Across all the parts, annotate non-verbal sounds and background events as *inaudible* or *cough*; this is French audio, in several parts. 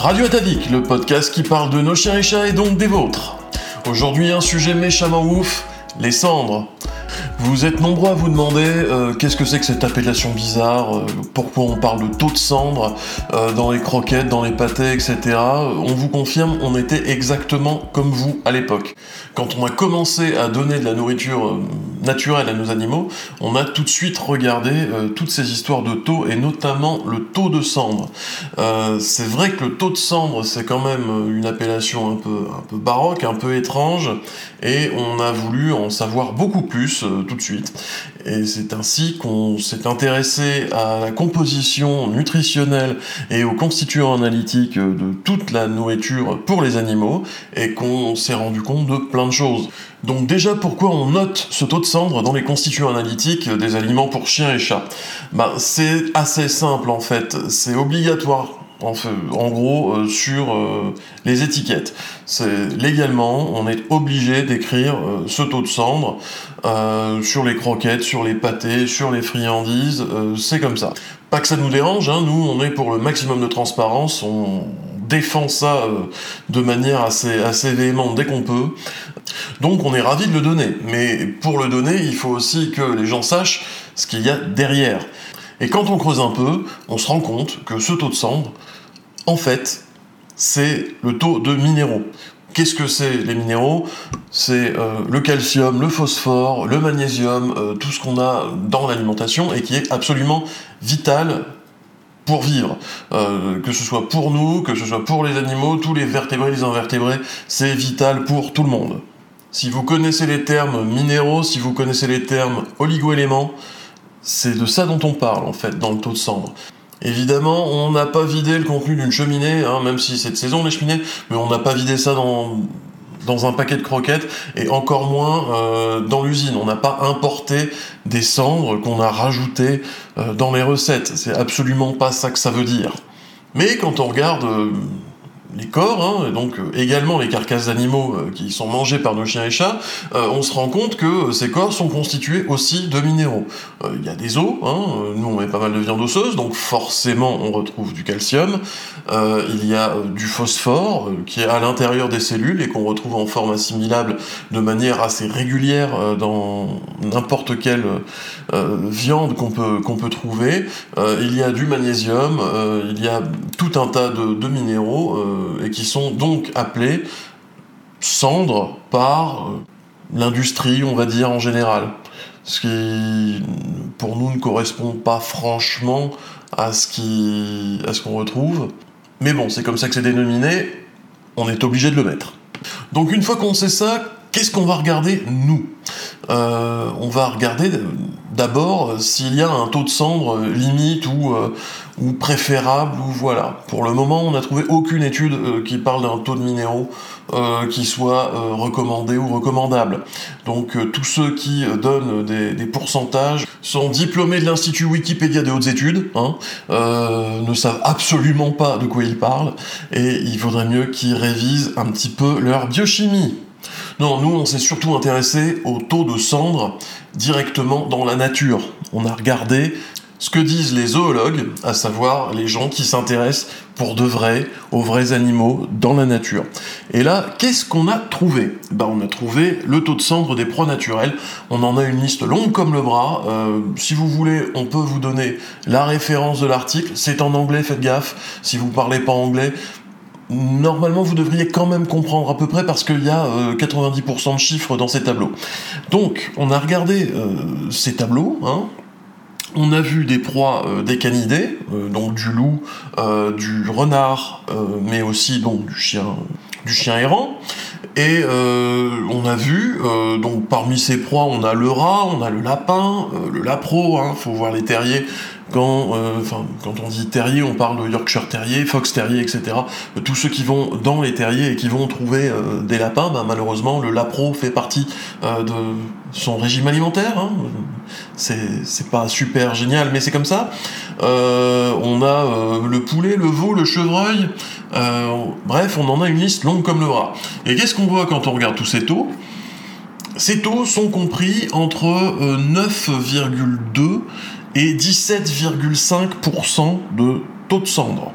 Radio Atavik, le podcast qui parle de nos chiens et chats et donc des vôtres. Aujourd'hui, un sujet méchamment ouf, les cendres. Vous êtes nombreux à vous demander euh, qu'est-ce que c'est que cette appellation bizarre, euh, pourquoi on parle de taux de cendre euh, dans les croquettes, dans les pâtés, etc. On vous confirme, on était exactement comme vous à l'époque. Quand on a commencé à donner de la nourriture naturelle à nos animaux, on a tout de suite regardé toutes ces histoires de taux et notamment le taux de cendre. c'est vrai que le taux de cendre, c'est quand même une appellation un peu, un peu baroque, un peu étrange, et on a voulu en savoir beaucoup plus tout de suite. Et c'est ainsi qu'on s'est intéressé à la composition nutritionnelle et aux constituants analytiques de toute la nourriture pour les animaux et qu'on s'est rendu compte de plein de choses. Donc déjà, pourquoi on note ce taux de cendre dans les constituants analytiques des aliments pour chiens et chats? Bah, C'est assez simple en fait, c'est obligatoire en, gros, euh, sur euh, les étiquettes. Légalement, on est obligé d'écrire euh, ce taux de cendre sur les croquettes, sur les pâtés, sur les friandises. c'est comme ça. Pas que ça nous dérange, hein, nous, on est pour le maximum de transparence. On défend ça de manière assez, assez véhémente dès qu'on peut. Donc, on est ravi de le donner. Mais pour le donner, il faut aussi que les gens sachent ce qu'il y a derrière. Et quand on creuse un peu, on se rend compte que ce taux de cendre, en fait, c'est le taux de minéraux. Qu'est-ce que c'est les minéraux? C'est euh, le calcium, le phosphore, le magnésium, euh, tout ce qu'on a dans l'alimentation et qui est absolument vital pour vivre. Euh, que ce soit pour nous, que ce soit pour les animaux, tous les vertébrés, les invertébrés, c'est vital pour tout le monde. Si vous connaissez les termes minéraux, si vous connaissez les termes oligoéléments, c'est de ça dont on parle en fait dans le taux de cendre. Évidemment, on n'a pas vidé le contenu d'une cheminée, hein, même si c'est de saison les cheminées, mais on n'a pas vidé ça dans, dans un paquet de croquettes et encore moins euh, dans l'usine. On n'a pas importé des cendres qu'on a rajoutées euh, dans les recettes. C'est absolument pas ça que ça veut dire. Mais quand on regarde euh, les corps, hein, et donc euh, également les carcasses d'animaux euh, qui sont mangées par nos chiens et chats, euh, on se rend compte que ces corps sont constitués aussi de minéraux. Il y a des os, hein, nous on met pas mal de viande osseuse, donc forcément on retrouve du calcium. il y a du phosphore qui est à l'intérieur des cellules et qu'on retrouve en forme assimilable de manière assez régulière dans n'importe quelle viande qu'on peut, trouver. il y a du magnésium, il y a tout un tas de, minéraux et qui sont donc appelés cendres par euh, l'industrie, on va dire en général. Ce qui, pour nous, ne correspond pas franchement à ce qu'on retrouve. Mais bon, c'est comme ça que c'est dénominé. On est obligé de le mettre. Donc une fois qu'on sait ça, qu'est-ce qu'on va regarder nous? Euh, On va regarder d'abord s'il y a un taux de cendre limite ou, préférable ou voilà. Pour le moment, on n'a trouvé aucune étude euh, qui parle d'un taux de minéraux euh, qui soit euh, recommandé ou recommandable. Donc tous ceux qui donnent des, pourcentages sont diplômés de l'Institut Wikipédia des hautes études, hein, ne savent absolument pas de quoi ils parlent, et il vaudrait mieux qu'ils révisent un petit peu leur biochimie. Non, nous on s'est surtout intéressé au taux de cendre directement dans la nature. On a regardé ce que disent les zoologues, à savoir les gens qui s'intéressent pour de vrai aux vrais animaux dans la nature. Et là, qu'est-ce qu'on a trouvé? Ben, On a trouvé le taux de cendre des proies naturelles. On en a une liste longue comme le bras. Euh, si vous voulez, on peut vous donner la référence de l'article. C'est en anglais, faites gaffe. Si vous parlez pas anglais, normalement vous devriez quand même comprendre à peu près parce qu'il y a 90% euh, de chiffres dans ces tableaux. Donc on a regardé euh, ces tableaux, hein, on a vu des proies euh, des canidés, donc du loup, du renard, mais aussi donc du chien, du chien errant. Et on a vu, donc parmi ces proies, on a le rat, on a le lapin, le lapro, hein, faut voir les terriers quand, euh, quand on dit terrier, on parle de Yorkshire terrier, Fox terrier, etc. Tous ceux qui vont dans les terriers et qui vont trouver euh, des lapins, bah, malheureusement, le lapro fait partie euh, de son régime alimentaire. Hein. C'est pas super génial, mais c'est comme ça. on a le poulet, le veau, le chevreuil. bref, on en a une liste longue comme le bras. Et qu'est-ce qu'on voit quand on regarde tous ces taux? Ces taux sont compris entre 9,2 et 17,5% de taux de cendre.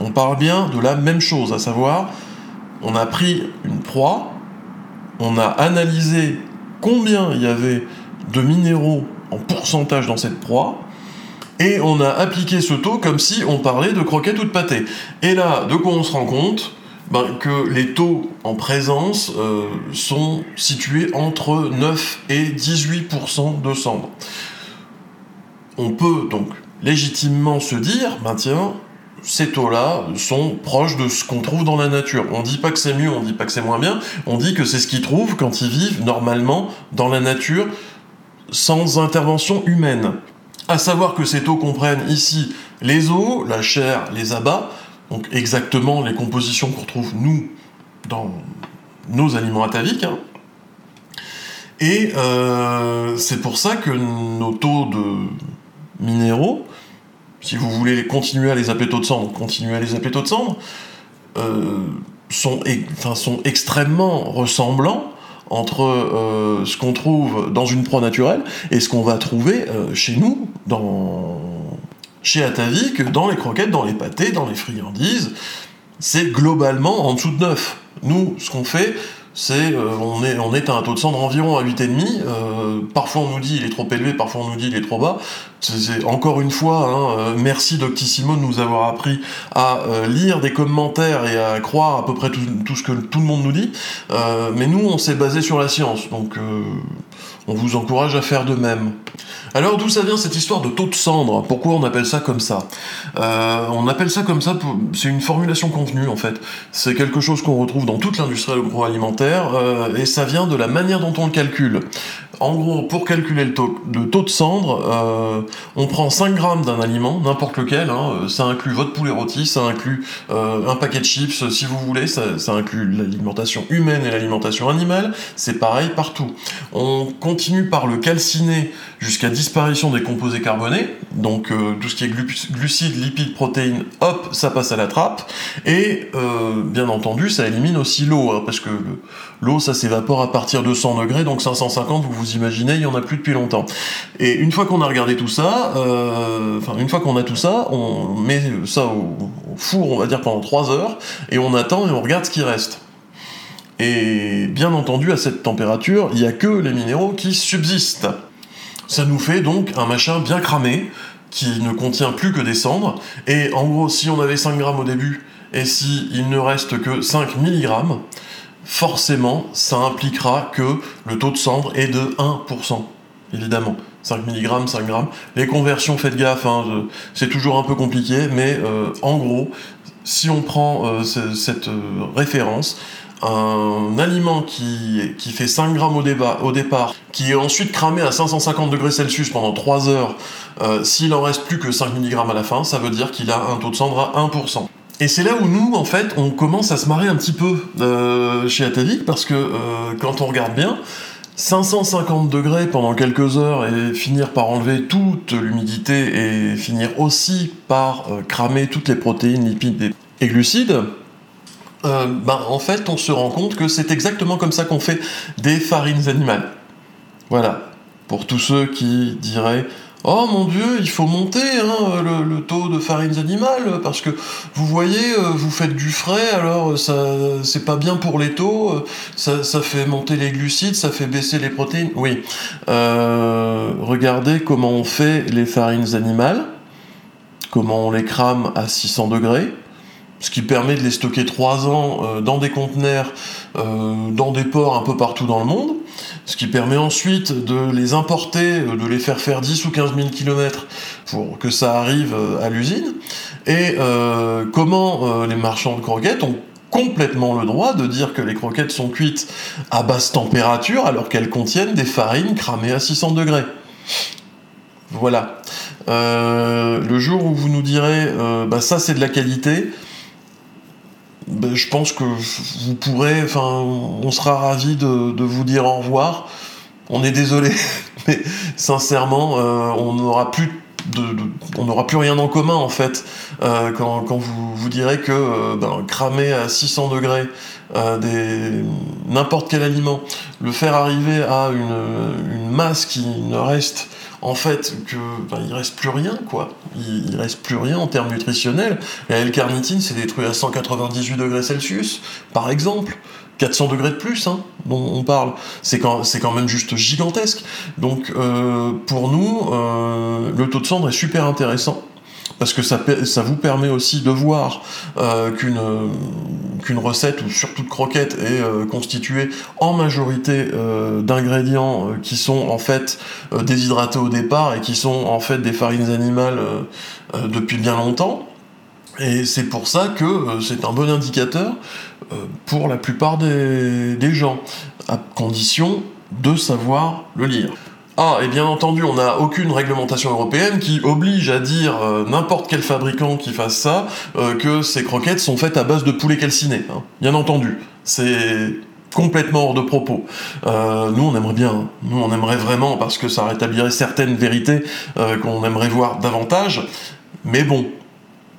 On parle bien de la même chose, à savoir, on a pris une proie, on a analysé combien il y avait de minéraux en pourcentage dans cette proie, et on a appliqué ce taux comme si on parlait de croquettes ou de pâté. Et là, de quoi on se rend compte? Ben, Que les taux en présence euh, sont situés entre 9 et 18% de cendres. On peut donc légitimement se dire, ben tiens, ces taux-là sont proches de ce qu'on trouve dans la nature. On dit pas que c'est mieux, on dit pas que c'est moins bien, on dit que c'est ce qu'ils trouvent quand ils vivent normalement dans la nature sans intervention humaine. À savoir que ces taux comprennent ici les os, la chair, les abats, donc exactement les compositions qu'on retrouve nous dans nos aliments ataviques. Hein. Et euh, c'est pour ça que nos taux de minéraux, si vous voulez continuer à les appeler taux de cendre, continuez à les appeler taux de cendre, euh, sont, sont extrêmement ressemblants entre euh, ce qu'on trouve dans une proie naturelle et ce qu'on va trouver euh, chez nous, dans... chez Atavik, dans les croquettes, dans les pâtés, dans les friandises. C'est globalement en dessous de 9. Nous, ce qu'on fait, c'est euh, on, est, on est à un taux de cendre environ à 8,5. Euh, parfois on nous dit il est trop élevé, parfois on nous dit il est trop bas. C'est encore une fois, hein, euh, merci Doctissimo de nous avoir appris à lire des commentaires et à croire à peu près tout, tout ce que tout le monde nous dit. mais nous, on s'est basé sur la science, donc on vous encourage à faire de même. Alors d'où ça vient cette histoire de taux de cendre? Pourquoi on appelle ça comme ça? Euh, On appelle ça comme ça, c'est une formulation contenue en fait. C'est quelque chose qu'on retrouve dans toute l'industrie agroalimentaire euh, et ça vient de la manière dont on le calcule. En gros, pour calculer le taux, de cendre, euh, on prend 5 grammes d'un aliment, n'importe lequel, hein, ça inclut votre poulet rôti, ça inclut un paquet de chips si vous voulez, ça, inclut l'alimentation humaine et l'alimentation animale, c'est pareil partout. On continue par le calciner jusqu'à disparition des composés carbonés, donc euh, tout ce qui est glucides, lipides, protéines, hop, ça passe à la trappe, et euh, bien entendu, ça élimine aussi l'eau, hein, parce que l'eau, ça s'évapore à partir de 100 degrés, donc 550, vous vous il y en a plus depuis longtemps. Et une fois qu'on a regardé tout ça, euh, enfin une fois qu'on a tout ça, on met ça au, au four, on va dire pendant 3 heures, et on attend et on regarde ce qui reste. Et bien entendu, à cette température, il n'y a que les minéraux qui subsistent. Ça nous fait donc un machin bien cramé, qui ne contient plus que des cendres, et en gros, si on avait 5 grammes au début, et si il ne reste que 5 mg, forcément, ça impliquera que le taux de cendre est de 1%, évidemment. 5 mg, 5 grammes. Les conversions, faites gaffe, hein, c'est toujours un peu compliqué, mais euh, en gros, si on prend euh, cette euh, référence, un aliment qui, fait 5 grammes au, au, départ, qui est ensuite cramé à 550 degrés Celsius pendant 3 heures, s'il en reste plus que 5 mg à la fin, ça veut dire qu'il a un taux de cendre à 1%. Et c'est là où nous, en fait, on commence à se marrer un petit peu euh, chez Atavik, parce que euh, quand on regarde bien, 550 degrés pendant quelques heures et finir par enlever toute l'humidité et finir aussi par cramer toutes les protéines, lipides et glucides, euh, ben, en fait, on se rend compte que c'est exactement comme ça qu'on fait des farines animales. Voilà. Pour tous ceux qui diraient Oh mon dieu, il faut monter hein, le, taux de farines animales parce que vous voyez, euh, vous faites du frais, alors ça c'est pas bien pour les taux, euh, ça, fait monter les glucides, ça fait baisser les protéines. Oui. regardez comment on fait les farines animales, comment on les crame à 600 degrés ce qui permet de les stocker 3 ans euh, dans des conteneurs, euh, dans des ports un peu partout dans le monde, ce qui permet ensuite de les importer, euh, de les faire faire 10 ou 15 000 km pour que ça arrive à l'usine, et comment les marchands de croquettes ont complètement le droit de dire que les croquettes sont cuites à basse température alors qu'elles contiennent des farines cramées à 600 degrés. Voilà. le jour où vous nous direz, bah ça c'est de la qualité, ben, je pense que vous pourrez, enfin, on sera ravi de, vous dire au revoir. On est désolé, *laughs* mais sincèrement, euh, on n'aura plus on n'aura plus rien en commun en fait euh, quand, vous vous direz que euh, ben, cramer à 600 degrés n'importe quel aliment, le faire arriver à une, une, masse qui ne reste en fait que ben, il reste plus rien quoi. Il, reste plus rien en termes nutritionnels. La L-carnitine c'est détruit à 198 degrés Celsius, par exemple. 400 degrés de plus, hein, dont on parle. C'est quand, quand, même juste gigantesque. Donc, euh, pour nous, euh, le taux de cendre est super intéressant parce que ça, vous permet aussi de voir euh, qu'une recette ou surtout de croquette est euh, constituée en majorité euh, d'ingrédients qui sont en fait déshydratés au départ et qui sont en fait des farines animales depuis bien longtemps. Et c'est pour ça que c'est un bon indicateur pour la plupart des gens, à condition de savoir le lire. Ah, et bien entendu, on n'a aucune réglementation européenne qui oblige à dire euh, n'importe quel fabricant qui fasse ça euh, que ces croquettes sont faites à base de poulet calciné. Hein. Bien entendu, c'est complètement hors de propos. Euh, nous, on aimerait bien, nous, on aimerait vraiment parce que ça rétablirait certaines vérités qu'on aimerait voir davantage. Mais bon,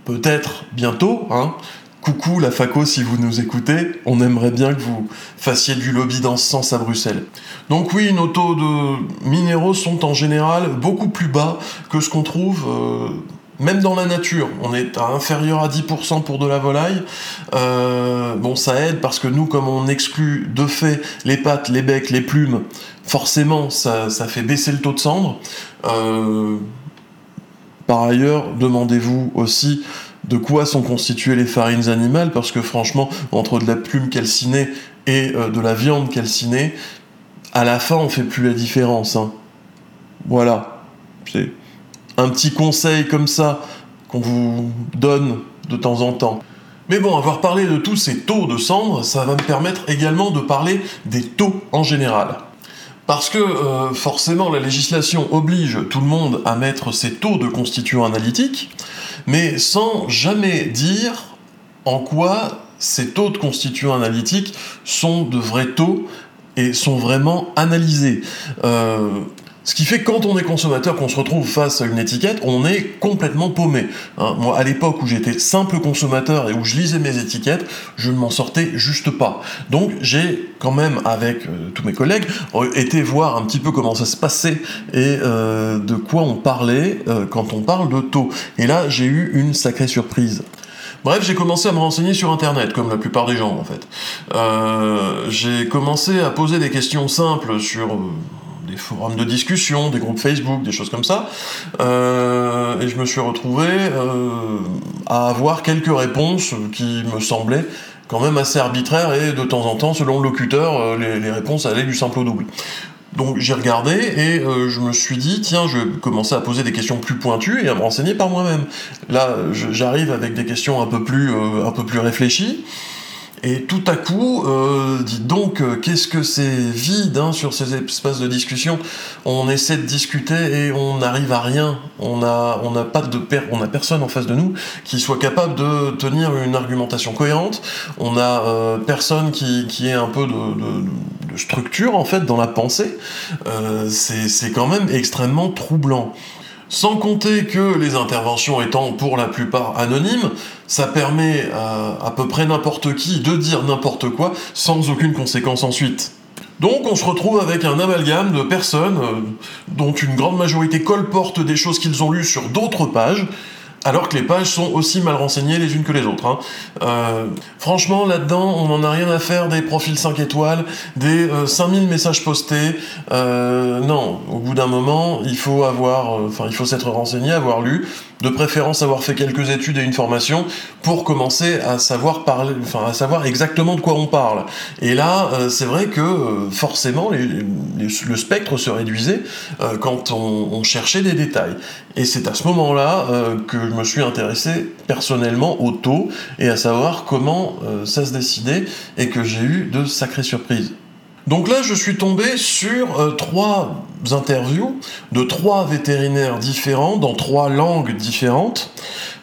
peut-être bientôt, hein, Coucou la FACO si vous nous écoutez, on aimerait bien que vous fassiez du lobby dans ce sens à Bruxelles. Donc oui, nos taux de minéraux sont en général beaucoup plus bas que ce qu'on trouve euh, même dans la nature. On est à inférieur à 10% pour de la volaille. Euh, bon, ça aide parce que nous, comme on exclut de fait les pattes, les becs, les plumes, forcément, ça, fait baisser le taux de cendre. Euh, par ailleurs, demandez-vous aussi de quoi sont constituées les farines animales, parce que franchement, entre de la plume calcinée et euh, de la viande calcinée, à la fin, on fait plus la différence. Hein. Voilà. C'est un petit conseil comme ça qu'on vous donne de temps en temps. Mais bon, avoir parlé de tous ces taux de cendre, ça va me permettre également de parler des taux en général. Parce que euh, forcément la législation oblige tout le monde à mettre ses taux de constituants analytiques, mais sans jamais dire en quoi ces taux de constituants analytiques sont de vrais taux et sont vraiment analysés. Euh, ce qui fait que quand on est consommateur, qu'on se retrouve face à une étiquette, on est complètement paumé. Hein. moi, à l'époque où j'étais simple consommateur et où je lisais mes étiquettes, je ne m'en sortais juste pas. Donc j'ai quand même, avec euh, tous mes collègues, été voir un petit peu comment ça se passait et euh, de quoi on parlait euh, quand on parle de taux. Et là, j'ai eu une sacrée surprise. Bref, j'ai commencé à me renseigner sur Internet, comme la plupart des gens en fait. Euh, j'ai commencé à poser des questions simples sur euh, des forums de discussion, des groupes Facebook, des choses comme ça. Euh, et je me suis retrouvé euh, à avoir quelques réponses qui me semblaient quand même assez arbitraires et de temps en temps, selon le locuteur, euh, les, réponses allaient du simple au double. Donc j'ai regardé et euh, je me suis dit tiens je vais commencer à poser des questions plus pointues et à me renseigner par moi-même. Là j'arrive avec des questions un peu plus euh, un peu plus réfléchies et tout à coup, euh, dites donc, euh, qu'est-ce que c'est vide hein, sur ces espaces de discussion On essaie de discuter et on n'arrive à rien. On a, on n'a pas de on a personne en face de nous qui soit capable de tenir une argumentation cohérente. On a euh, personne qui, qui ait un peu de, de, structure en fait dans la pensée. C'est quand même extrêmement troublant. Sans compter que les interventions étant pour la plupart anonymes, ça permet à peu près n'importe qui de dire n'importe quoi sans aucune conséquence ensuite. Donc on se retrouve avec un amalgame de personnes euh, dont une grande majorité colporte des choses qu'ils ont lues sur d'autres pages, alors que les pages sont aussi mal renseignées les unes que les autres. Hein. Euh, franchement, là-dedans, on n'en a rien à faire des profils 5 étoiles, des euh, 5000 messages postés. Euh, non, au bout d'un moment, il faut avoir, euh, enfin, il faut s'être renseigné, avoir lu, de préférence avoir fait quelques études et une formation pour commencer à savoir parler, enfin, à savoir exactement de quoi on parle. Et là, c'est vrai que forcément, le spectre se réduisait quand on, on, cherchait des détails. Et c'est à ce moment-là que me suis intéressé personnellement au taux et à savoir comment euh, ça se décidait et que j'ai eu de sacrées surprises. Donc là, je suis tombé sur euh, trois interviews de trois vétérinaires différents dans trois langues différentes.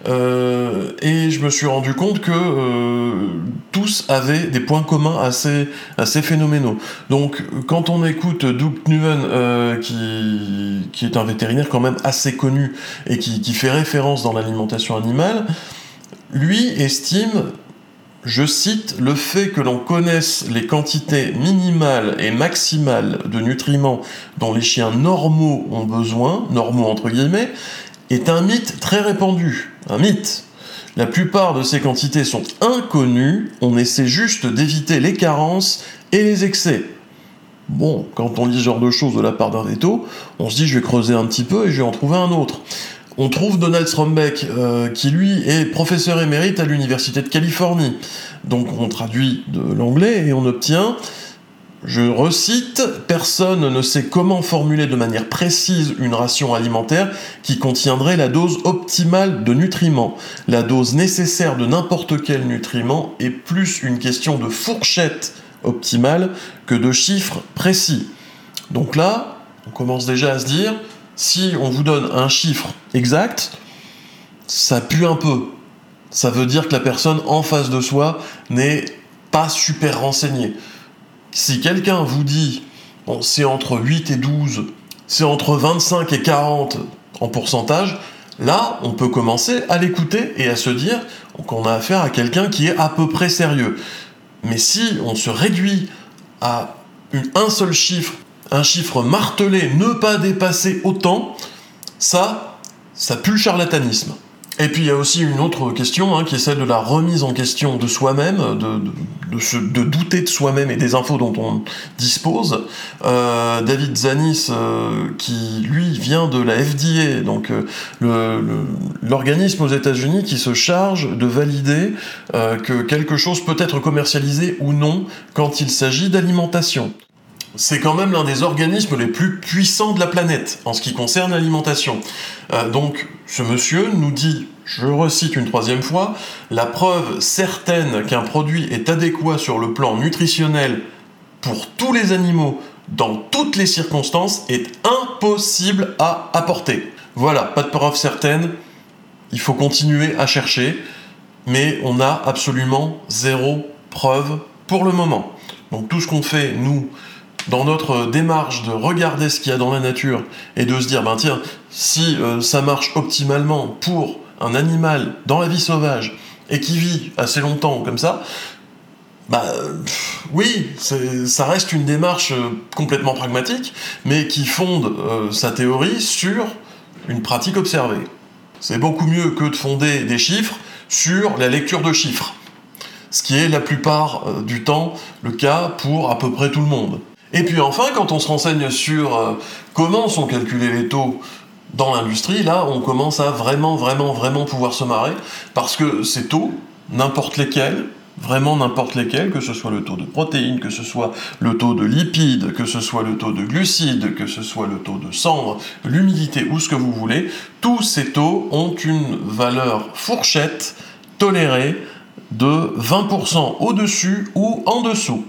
Euh, et je me suis rendu compte que euh, tous avaient des points communs assez, assez phénoménaux. Donc, quand on écoute Doug Nuven, euh, qui, qui est un vétérinaire quand même assez connu et qui, qui fait référence dans l'alimentation animale, lui estime je cite, le fait que l'on connaisse les quantités minimales et maximales de nutriments dont les chiens normaux ont besoin, normaux entre guillemets, est un mythe très répandu. Un mythe. La plupart de ces quantités sont inconnues, on essaie juste d'éviter les carences et les excès. Bon, quand on lit ce genre de choses de la part d'un veto, on se dit je vais creuser un petit peu et je vais en trouver un autre. On trouve Donald Strombeck, euh, qui lui est professeur émérite à l'Université de Californie. Donc on traduit de l'anglais et on obtient, je recite, personne ne sait comment formuler de manière précise une ration alimentaire qui contiendrait la dose optimale de nutriments. La dose nécessaire de n'importe quel nutriment est plus une question de fourchette optimale que de chiffres précis. Donc là, on commence déjà à se dire, si on vous donne un chiffre exact, ça pue un peu. Ça veut dire que la personne en face de soi n'est pas super renseignée. Si quelqu'un vous dit c'est entre 8 et 12, c'est entre 25 et 40 en pourcentage, là, on peut commencer à l'écouter et à se dire qu'on a affaire à quelqu'un qui est à peu près sérieux. Mais si on se réduit à un seul chiffre un chiffre martelé, ne pas dépasser autant, ça, ça pue le charlatanisme. Et puis il y a aussi une autre question, hein, qui est celle de la remise en question de soi-même, de, douter de soi-même et des infos dont on dispose. Euh, David Zanis, euh, qui lui vient de la FDA, donc euh, l'organisme aux États-Unis qui se charge de valider que quelque chose peut être commercialisé ou non quand il s'agit d'alimentation c'est quand même l'un des organismes les plus puissants de la planète en ce qui concerne l'alimentation. Euh, donc ce monsieur nous dit, je recite une troisième fois, la preuve certaine qu'un produit est adéquat sur le plan nutritionnel pour tous les animaux dans toutes les circonstances est impossible à apporter. Voilà, pas de preuve certaine, il faut continuer à chercher, mais on a absolument zéro preuve pour le moment. Donc tout ce qu'on fait, nous, dans notre démarche de regarder ce qu'il y a dans la nature et de se dire, ben tiens, si euh, ça marche optimalement pour un animal dans la vie sauvage et qui vit assez longtemps comme ça, bah oui, ça reste une démarche euh, complètement pragmatique, mais qui fonde euh, sa théorie sur une pratique observée. C'est beaucoup mieux que de fonder des chiffres sur la lecture de chiffres, ce qui est la plupart du temps le cas pour à peu près tout le monde. Et puis enfin, quand on se renseigne sur euh, comment sont calculés les taux dans l'industrie, là, on commence à vraiment, vraiment, vraiment pouvoir se marrer, parce que ces taux, n'importe lesquels, vraiment n'importe lesquels, que ce soit le taux de protéines, que ce soit le taux de lipides, que ce soit le taux de glucides, que ce soit le taux de cendre, l'humidité ou ce que vous voulez, tous ces taux ont une valeur fourchette tolérée de 20% au-dessus ou en dessous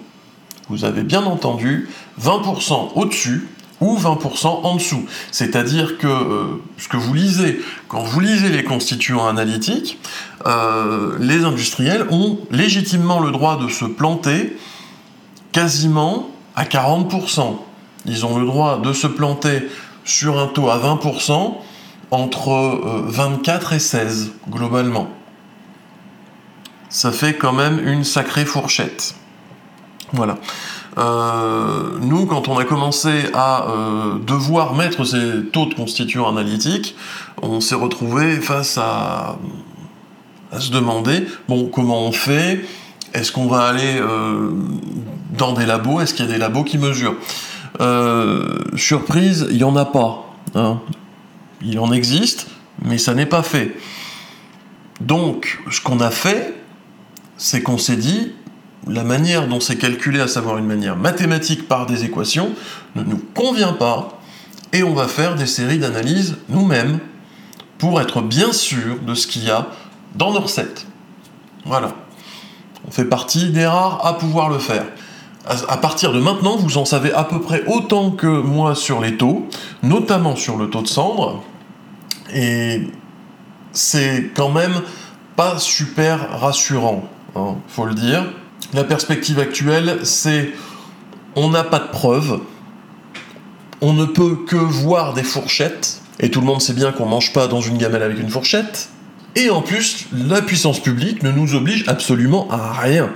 vous avez bien entendu, 20% au-dessus ou 20% en dessous. C'est-à-dire que euh, ce que vous lisez, quand vous lisez les constituants analytiques, euh, les industriels ont légitimement le droit de se planter quasiment à 40%. Ils ont le droit de se planter sur un taux à 20% entre 24 euh, et 16 globalement. Ça fait quand même une sacrée fourchette. Voilà. Euh, nous, quand on a commencé à euh, devoir mettre ces taux de constituants analytiques, on s'est retrouvé face à, se demander, bon, comment on fait? Est-ce qu'on va aller euh, dans des labos? Est-ce qu'il y a des labos qui mesurent? Surprise, il n'y en a pas. Hein. Il en existe, mais ça n'est pas fait. Donc, ce qu'on a fait, c'est qu'on s'est dit, la manière dont c'est calculé, à savoir une manière mathématique par des équations, ne nous convient pas, et on va faire des séries d'analyses nous-mêmes pour être bien sûr de ce qu'il y a dans nos recettes. Voilà. On fait partie des rares à pouvoir le faire. À partir de maintenant, vous en savez à peu près autant que moi sur les taux, notamment sur le taux de cendre, et c'est quand même pas super rassurant, hein, faut le dire. La perspective actuelle, c'est on n'a pas de preuves, on ne peut que voir des fourchettes, et tout le monde sait bien qu'on mange pas dans une gamelle avec une fourchette, Et en plus, la puissance publique ne nous oblige absolument à rien.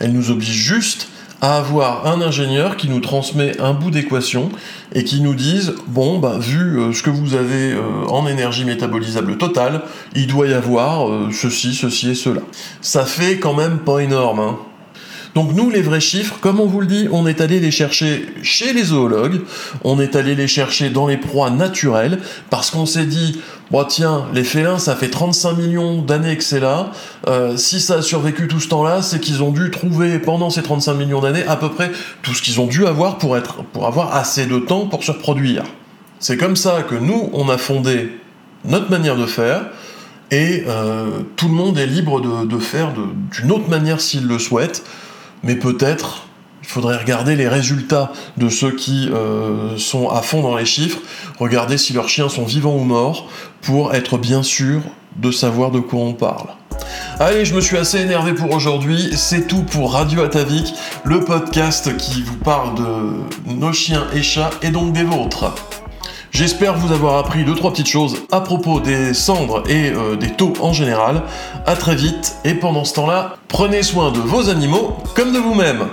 Elle nous oblige juste à avoir un ingénieur qui nous transmet un bout d'équation et qui nous dise bon bah vu euh, ce que vous avez euh, en énergie métabolisable totale, il doit y avoir euh, ceci, ceci et cela. Ça fait quand même pas énorme. Hein. Donc nous, les vrais chiffres, comme on vous le dit, on est allé les chercher chez les zoologues, on est allé les chercher dans les proies naturelles, parce qu'on s'est dit, bon tiens, les félins, ça fait 35 millions d'années que c'est là, euh, si ça a survécu tout ce temps-là, c'est qu'ils ont dû trouver pendant ces 35 millions d'années à peu près tout ce qu'ils ont dû avoir pour, avoir assez de temps pour se reproduire. C'est comme ça que nous, on a fondé notre manière de faire, et euh, tout le monde est libre de faire d'une autre manière s'il le souhaite mais peut-être il faudrait regarder les résultats de ceux qui euh, sont à fond dans les chiffres, regarder si leurs chiens sont vivants ou morts, pour être bien sûr de savoir de quoi on parle. Allez, je me suis assez énervé pour aujourd'hui. C'est tout pour Radio Atavik, le podcast qui vous parle de nos chiens et chats et donc des vôtres. J'espère vous avoir appris deux trois petites choses à propos des cendres et euh, des taux en général. À très vite et pendant ce temps-là, prenez soin de vos animaux comme de vous-même.